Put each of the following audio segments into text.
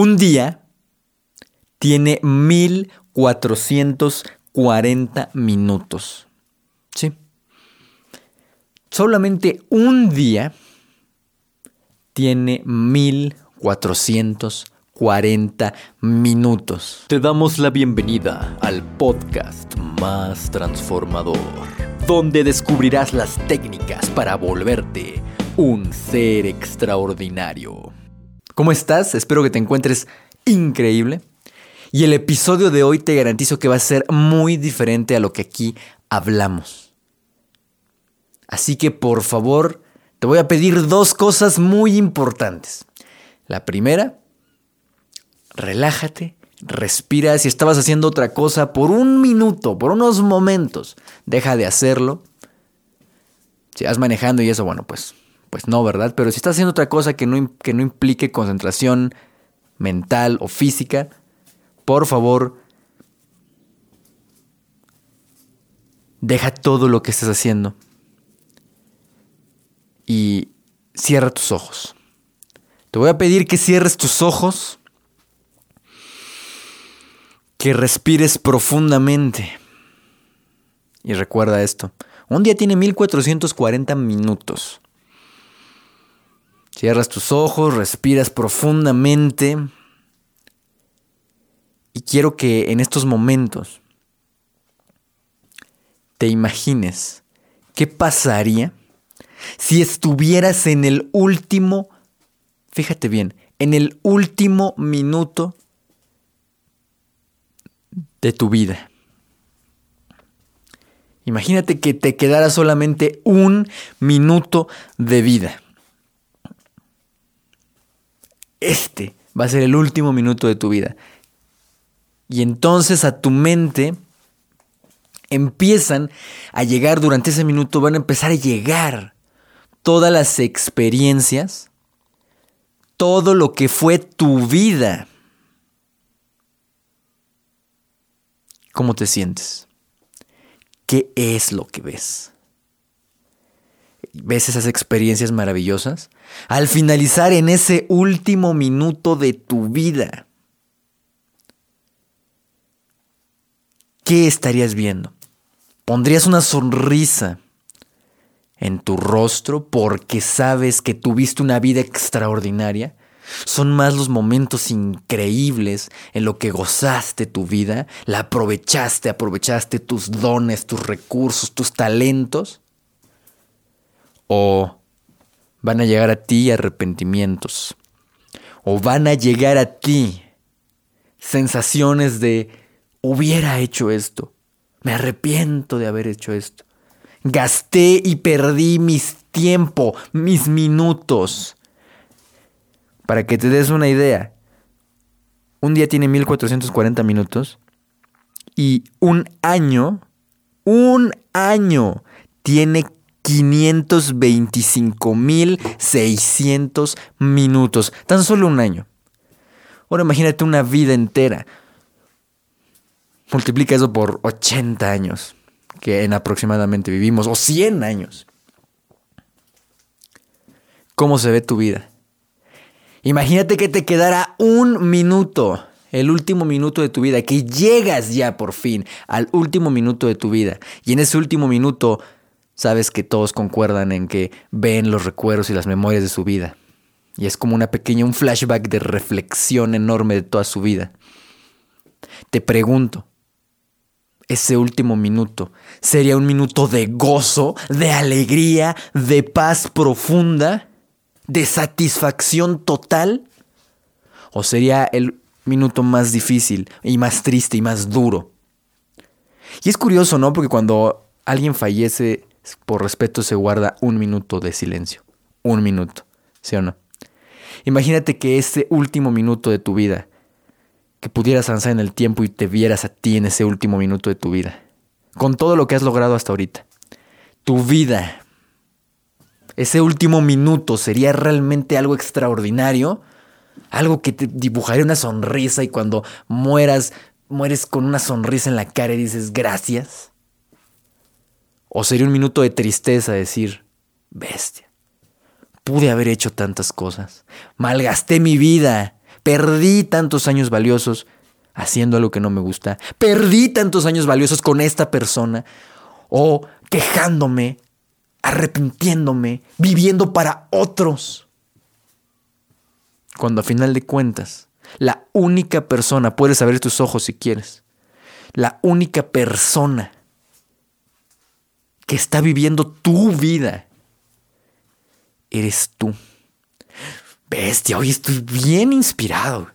Un día tiene 1440 minutos. Sí. Solamente un día tiene 1440 minutos. Te damos la bienvenida al podcast más transformador, donde descubrirás las técnicas para volverte un ser extraordinario. ¿Cómo estás? Espero que te encuentres increíble. Y el episodio de hoy te garantizo que va a ser muy diferente a lo que aquí hablamos. Así que por favor, te voy a pedir dos cosas muy importantes. La primera, relájate, respira. Si estabas haciendo otra cosa por un minuto, por unos momentos, deja de hacerlo. Si vas manejando y eso, bueno, pues pues no, ¿verdad? Pero si estás haciendo otra cosa que no, que no implique concentración mental o física, por favor, deja todo lo que estés haciendo y cierra tus ojos. Te voy a pedir que cierres tus ojos, que respires profundamente. Y recuerda esto, un día tiene 1440 minutos. Cierras tus ojos, respiras profundamente. Y quiero que en estos momentos te imagines qué pasaría si estuvieras en el último, fíjate bien, en el último minuto de tu vida. Imagínate que te quedara solamente un minuto de vida este va a ser el último minuto de tu vida. Y entonces a tu mente empiezan a llegar durante ese minuto, van a empezar a llegar todas las experiencias, todo lo que fue tu vida. ¿Cómo te sientes? ¿Qué es lo que ves? ¿Ves esas experiencias maravillosas? Al finalizar en ese último minuto de tu vida, ¿qué estarías viendo? ¿Pondrías una sonrisa en tu rostro porque sabes que tuviste una vida extraordinaria? Son más los momentos increíbles en lo que gozaste tu vida, la aprovechaste, aprovechaste tus dones, tus recursos, tus talentos o van a llegar a ti arrepentimientos. O van a llegar a ti sensaciones de hubiera hecho esto. Me arrepiento de haber hecho esto. Gasté y perdí mis tiempo, mis minutos. Para que te des una idea, un día tiene 1440 minutos y un año, un año tiene 525.600 minutos. Tan solo un año. Ahora imagínate una vida entera. Multiplica eso por 80 años que en aproximadamente vivimos, o 100 años. ¿Cómo se ve tu vida? Imagínate que te quedara un minuto, el último minuto de tu vida, que llegas ya por fin al último minuto de tu vida. Y en ese último minuto sabes que todos concuerdan en que ven los recuerdos y las memorias de su vida. Y es como una pequeña, un flashback de reflexión enorme de toda su vida. Te pregunto, ese último minuto sería un minuto de gozo, de alegría, de paz profunda, de satisfacción total? ¿O sería el minuto más difícil y más triste y más duro? Y es curioso, ¿no? Porque cuando alguien fallece por respeto se guarda un minuto de silencio. Un minuto, ¿sí o no? Imagínate que ese último minuto de tu vida, que pudieras avanzar en el tiempo y te vieras a ti en ese último minuto de tu vida, con todo lo que has logrado hasta ahorita. Tu vida, ese último minuto sería realmente algo extraordinario, algo que te dibujaría una sonrisa y cuando mueras, mueres con una sonrisa en la cara y dices gracias. O sería un minuto de tristeza decir, bestia, pude haber hecho tantas cosas, malgasté mi vida, Perdí tantos años valiosos haciendo algo que no me gusta. Perdí tantos años valiosos con esta persona. O quejándome, arrepintiéndome, viviendo para otros. Cuando a final de cuentas, la única persona, puedes abrir tus ojos si quieres, la única persona que está viviendo tu vida, eres tú. Bestia, hoy estoy bien inspirado.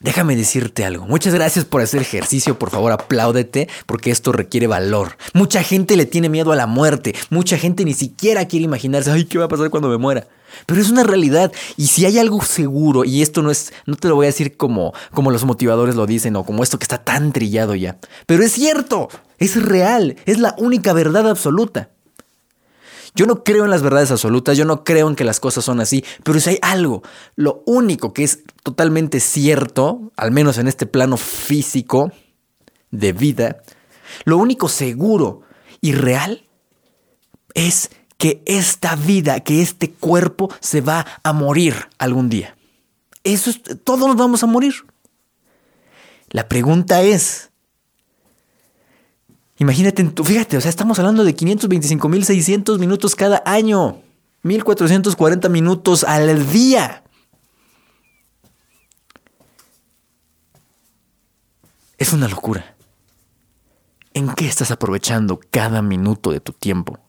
Déjame decirte algo. Muchas gracias por hacer ejercicio. Por favor, apláudete porque esto requiere valor. Mucha gente le tiene miedo a la muerte. Mucha gente ni siquiera quiere imaginarse, ay, ¿qué va a pasar cuando me muera? Pero es una realidad. Y si hay algo seguro, y esto no es, no te lo voy a decir como, como los motivadores lo dicen o como esto que está tan trillado ya. Pero es cierto, es real, es la única verdad absoluta. Yo no creo en las verdades absolutas, yo no creo en que las cosas son así, pero si hay algo, lo único que es totalmente cierto, al menos en este plano físico de vida, lo único seguro y real es que esta vida, que este cuerpo se va a morir algún día. Eso es, todos nos vamos a morir. La pregunta es, Imagínate, fíjate, o sea, estamos hablando de 525.600 minutos cada año. 1.440 minutos al día. Es una locura. ¿En qué estás aprovechando cada minuto de tu tiempo?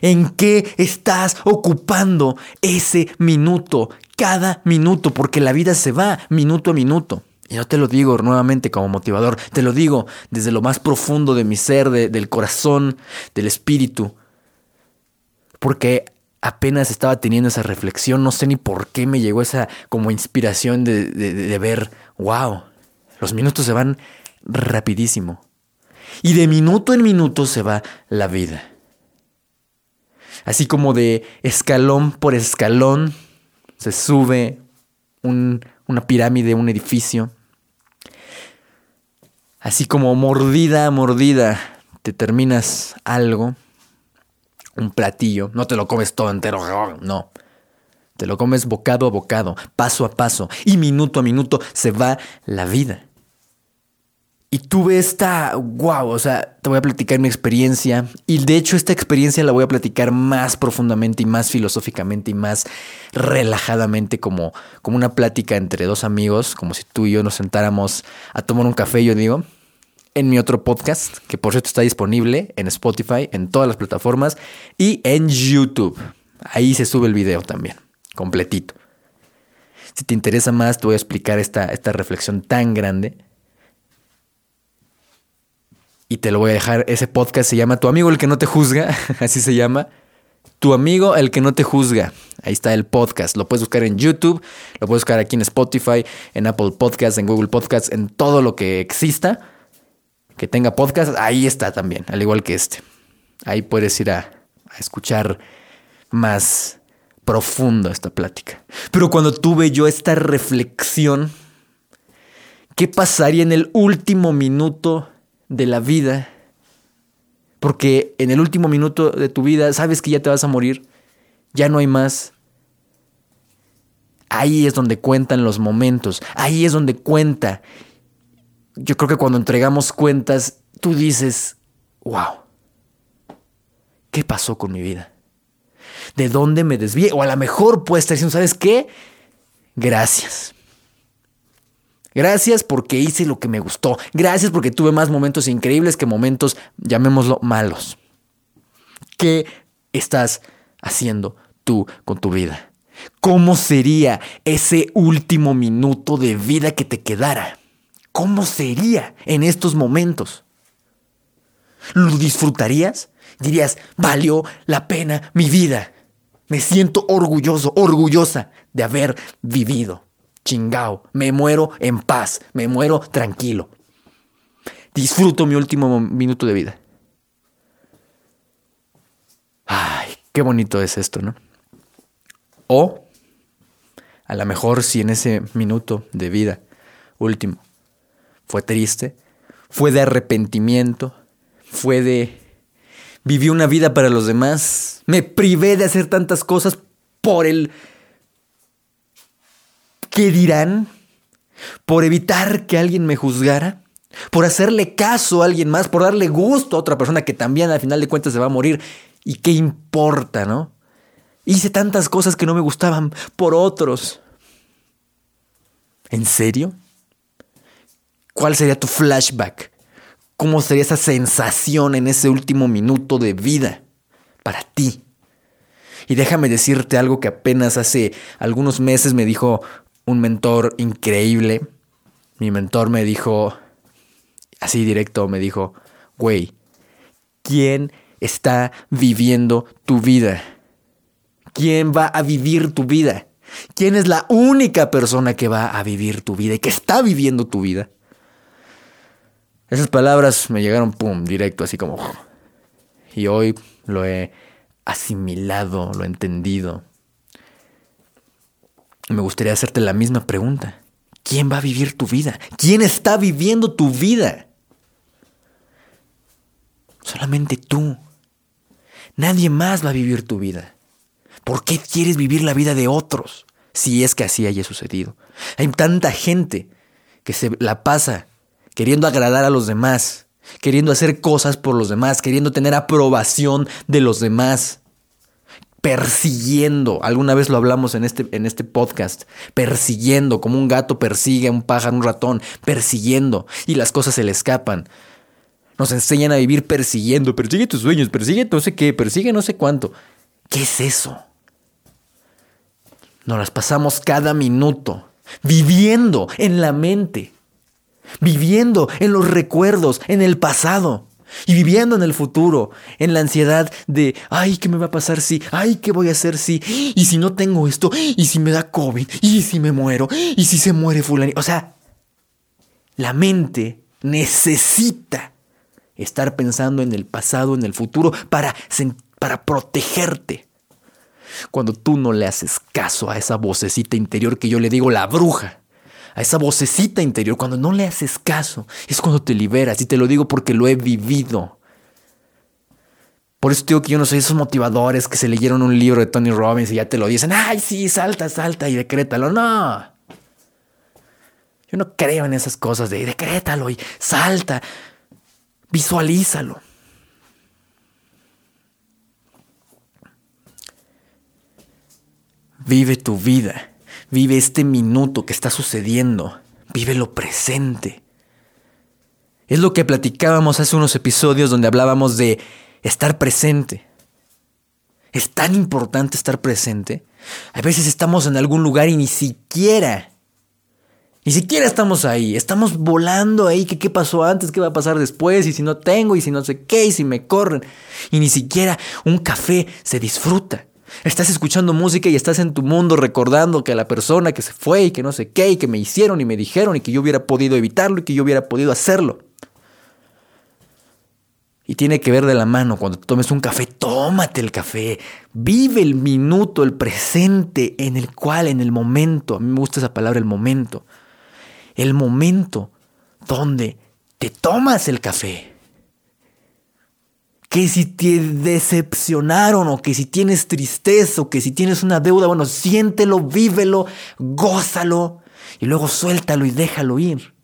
¿En qué estás ocupando ese minuto, cada minuto? Porque la vida se va minuto a minuto. Y no te lo digo nuevamente como motivador, te lo digo desde lo más profundo de mi ser, del corazón, del espíritu. Porque apenas estaba teniendo esa reflexión, no sé ni por qué me llegó esa como inspiración de, de ver, wow, los minutos se van rapidísimo. Y de minuto en minuto se va la vida. Así como de escalón por escalón se sube una pirámide, un edificio. Así como mordida a mordida te terminas algo, un platillo, no te lo comes todo entero, no. Te lo comes bocado a bocado, paso a paso, y minuto a minuto se va la vida. Y tuve esta, wow, o sea, te voy a platicar mi experiencia. Y de hecho esta experiencia la voy a platicar más profundamente y más filosóficamente y más relajadamente como, como una plática entre dos amigos, como si tú y yo nos sentáramos a tomar un café, yo digo, en mi otro podcast, que por cierto está disponible en Spotify, en todas las plataformas y en YouTube. Ahí se sube el video también, completito. Si te interesa más, te voy a explicar esta, esta reflexión tan grande y te lo voy a dejar. Ese podcast se llama Tu amigo el que no te juzga, así se llama. Tu amigo el que no te juzga. Ahí está el podcast. Lo puedes buscar en YouTube, lo puedes buscar aquí en Spotify, en Apple Podcasts, en Google Podcasts, en todo lo que exista que tenga podcast. Ahí está también, al igual que este. Ahí puedes ir a, a escuchar más profundo esta plática. Pero cuando tuve yo esta reflexión, ¿qué pasaría en el último minuto de la vida, porque en el último minuto de tu vida sabes que ya te vas a morir, ya no hay más. Ahí es donde cuentan los momentos, ahí es donde cuenta. Yo creo que cuando entregamos cuentas, tú dices, wow, ¿qué pasó con mi vida? ¿De dónde me desvié? O a lo mejor puedes estar diciendo, ¿sabes qué? Gracias. Gracias porque hice lo que me gustó. Gracias porque tuve más momentos increíbles que momentos, llamémoslo, malos. ¿Qué estás haciendo tú con tu vida? ¿Cómo sería ese último minuto de vida que te quedara? ¿Cómo sería en estos momentos? ¿Lo disfrutarías? Dirías, valió la pena mi vida. Me siento orgulloso, orgullosa de haber vivido chingao, me muero en paz, me muero tranquilo. Disfruto mi último minuto de vida. Ay, qué bonito es esto, ¿no? O a lo mejor si en ese minuto de vida último fue triste, fue de arrepentimiento, fue de viví una vida para los demás, me privé de hacer tantas cosas por el ¿Qué dirán? ¿Por evitar que alguien me juzgara? ¿Por hacerle caso a alguien más? ¿Por darle gusto a otra persona que también al final de cuentas se va a morir? ¿Y qué importa, no? Hice tantas cosas que no me gustaban por otros. ¿En serio? ¿Cuál sería tu flashback? ¿Cómo sería esa sensación en ese último minuto de vida para ti? Y déjame decirte algo que apenas hace algunos meses me dijo un mentor increíble. Mi mentor me dijo, así directo, me dijo, güey, ¿quién está viviendo tu vida? ¿Quién va a vivir tu vida? ¿Quién es la única persona que va a vivir tu vida y que está viviendo tu vida? Esas palabras me llegaron, pum, directo, así como... Y hoy lo he asimilado, lo he entendido. Me gustaría hacerte la misma pregunta. ¿Quién va a vivir tu vida? ¿Quién está viviendo tu vida? Solamente tú. Nadie más va a vivir tu vida. ¿Por qué quieres vivir la vida de otros? Si es que así haya sucedido. Hay tanta gente que se la pasa queriendo agradar a los demás, queriendo hacer cosas por los demás, queriendo tener aprobación de los demás, persiguiendo, alguna vez lo hablamos en este, en este podcast, persiguiendo, como un gato persigue a un pájaro, un ratón, persiguiendo, y las cosas se le escapan. Nos enseñan a vivir persiguiendo, persigue tus sueños, persigue no sé qué, persigue no sé cuánto. ¿Qué es eso? Nos las pasamos cada minuto viviendo en la mente, viviendo en los recuerdos, en el pasado y viviendo en el futuro, en la ansiedad de, ay, ¿qué me va a pasar si? Ay, ¿qué voy a hacer si? Y si no tengo esto, y si me da COVID, y si me muero, y si se muere fulano. O sea, la mente necesita estar pensando en el pasado, en el futuro, para, para protegerte. Cuando tú no le haces caso a esa vocecita interior que yo le digo la bruja, a esa vocecita interior, cuando no le haces caso, es cuando te liberas. Y te lo digo porque lo he vivido. Por eso digo que yo no soy esos motivadores que se leyeron un libro de Tony Robbins y ya te lo dicen, ay, sí, salta, salta y decrétalo. No. Yo no creo en esas cosas de decrétalo y salta. Visualízalo. Vive tu vida. Vive este minuto que está sucediendo. Vive lo presente. Es lo que platicábamos hace unos episodios donde hablábamos de estar presente. Es tan importante estar presente. A veces estamos en algún lugar y ni siquiera, ni siquiera estamos ahí. Estamos volando ahí. ¿Qué, ¿Qué pasó antes? ¿Qué va a pasar después? Y si no tengo, y si no sé qué, y si me corren. Y ni siquiera un café se disfruta. Estás escuchando música y estás en tu mundo recordando que la persona que se fue y que no sé qué y que me hicieron y me dijeron y que yo hubiera podido evitarlo y que yo hubiera podido hacerlo. Y tiene que ver de la mano, cuando tomes un café, tómate el café, vive el minuto, el presente en el cual, en el momento, a mí me gusta esa palabra, el momento, el momento donde te tomas el café que si te decepcionaron o que si tienes tristeza o que si tienes una deuda, bueno, siéntelo, vívelo, gózalo y luego suéltalo y déjalo ir.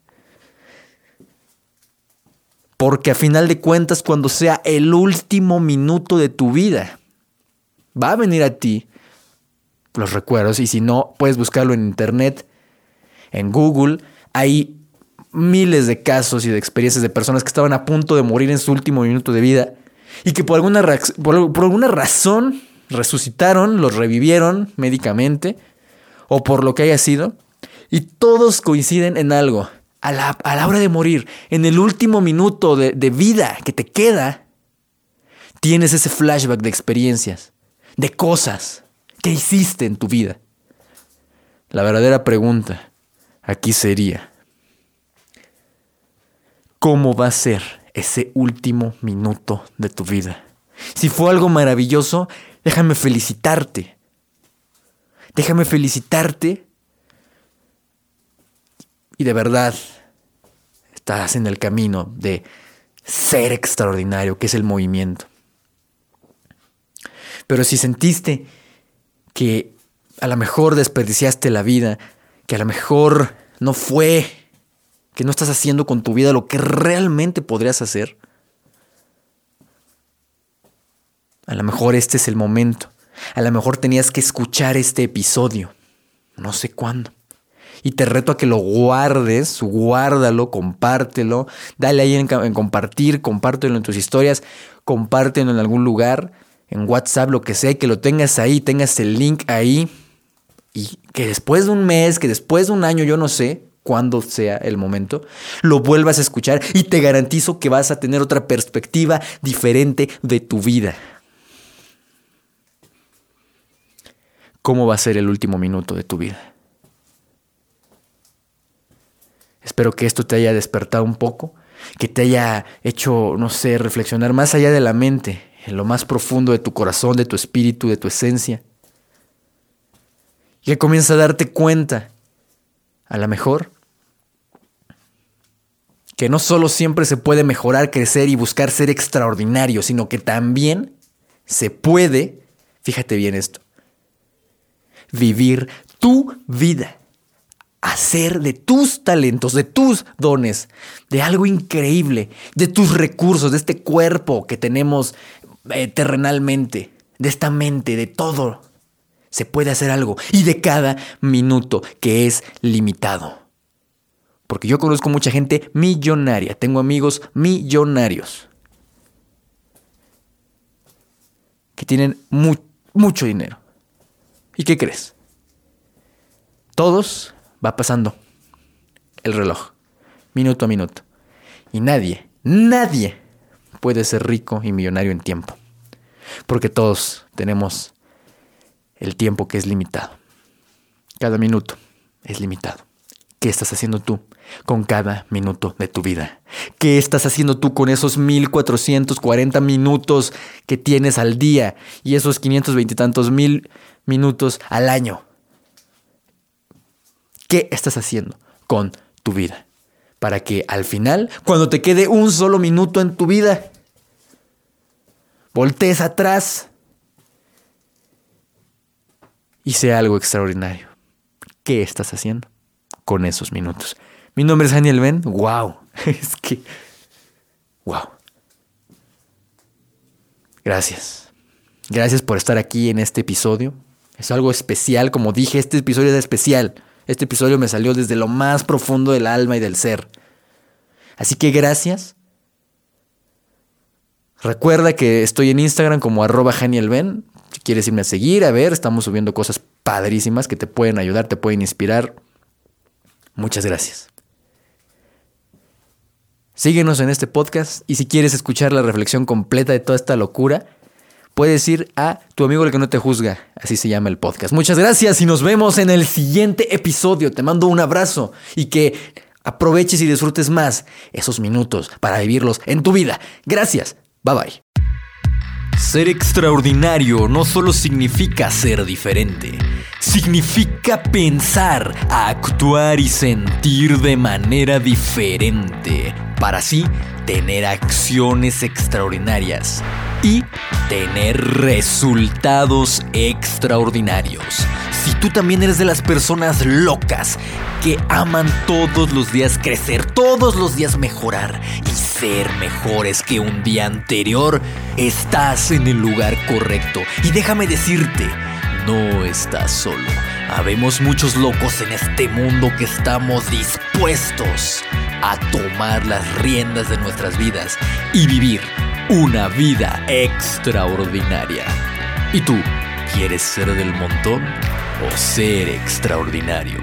Porque a final de cuentas, cuando sea el último minuto de tu vida, va a venir a ti los recuerdos y si no, puedes buscarlo en internet, en Google, hay miles de casos y de experiencias de personas que estaban a punto de morir en su último minuto de vida y que por alguna, por, alguna razón resucitaron, los revivieron médicamente o por lo que haya sido, y todos coinciden en algo. A la, a la hora de morir, en el último minuto de, de vida que te queda, tienes ese flashback de experiencias, de cosas que hiciste en tu vida. La verdadera pregunta aquí sería, ¿cómo va a ser ese último minuto de tu vida. Si fue algo maravilloso, déjame felicitarte. Déjame felicitarte. Y de verdad, estás en el camino de ser extraordinario, que es el movimiento. Pero si sentiste que a lo mejor desperdiciaste la vida, que a lo mejor no fue, que no estás haciendo con tu vida lo que realmente podrías hacer. A lo mejor este es el momento. A lo mejor tenías que escuchar este episodio. No sé cuándo. Y te reto a que lo guardes, guárdalo, compártelo, dale ahí en, compartir, compártelo en tus historias, compártelo en algún lugar, en WhatsApp, lo que sea, que lo tengas ahí, tengas el link ahí. Y que después de un mes, que después de un año, yo no sé cuándo sea el momento, lo vuelvas a escuchar y te garantizo que vas a tener otra perspectiva diferente de tu vida. ¿Cómo va a ser el último minuto de tu vida? Espero que esto te haya despertado un poco, que te haya hecho, no sé, reflexionar más allá de la mente, en lo más profundo de tu corazón, de tu espíritu, de tu esencia. Que comienza a darte cuenta, a lo mejor, que no solo siempre se puede mejorar, crecer y buscar ser extraordinario, sino que también se puede, fíjate bien esto, vivir tu vida hacer de tus talentos, de tus dones, de algo increíble, de tus recursos, de este cuerpo que tenemos eh, terrenalmente, de esta mente, de todo. Se puede hacer algo y de cada minuto que es limitado. Porque yo conozco mucha gente millonaria, tengo amigos millonarios que tienen mucho dinero. ¿Y qué crees? Todos va pasando el reloj, minuto a minuto. Y nadie, nadie puede ser rico y millonario en tiempo. Porque todos tenemos el tiempo que es limitado. Cada minuto es limitado. ¿Qué estás haciendo tú con cada minuto de tu vida? ¿Qué estás haciendo tú con esos 1440 minutos que tienes al día y esos 520 y tantos mil minutos al año? ¿Qué estás haciendo con tu vida? Para que al final, cuando te quede un solo minuto en tu vida, voltees atrás y sea algo extraordinario. ¿Qué estás haciendo con esos minutos? Mi nombre es Daniel Ben. ¡Wow! Es que. ¡Wow! Gracias. Gracias por estar aquí en este episodio. Es algo especial. Como dije, este episodio es especial. Este episodio me salió desde lo más profundo del alma y del ser. Así que gracias. Recuerda que estoy en Instagram como arroba Ben. Si quieres irme a seguir, a ver, estamos subiendo cosas padrísimas que te pueden ayudar, te pueden inspirar. Muchas gracias. Síguenos en este podcast y si quieres escuchar la reflexión completa de toda esta locura, puedes ir a Tu amigo el que no te juzga, así se llama el podcast. Muchas gracias y nos vemos en el siguiente episodio. Te mando un abrazo y que aproveches y disfrutes más esos minutos para vivirlos en tu vida. Gracias. Bye bye. Ser extraordinario no solo significa ser diferente, significa pensar, actuar y sentir de manera diferente para así tener acciones extraordinarias y tener resultados extraordinarios. Si tú también eres de las personas locas que aman todos los días crecer, todos los días mejorar y ser mejores que un día anterior, estás en el lugar correcto. Y déjame decirte, no estás solo. Habemos muchos locos en este mundo que estamos dispuestos a tomar las riendas de nuestras vidas y vivir una vida extraordinaria. ¿Y tú quieres ser del montón o ser extraordinario?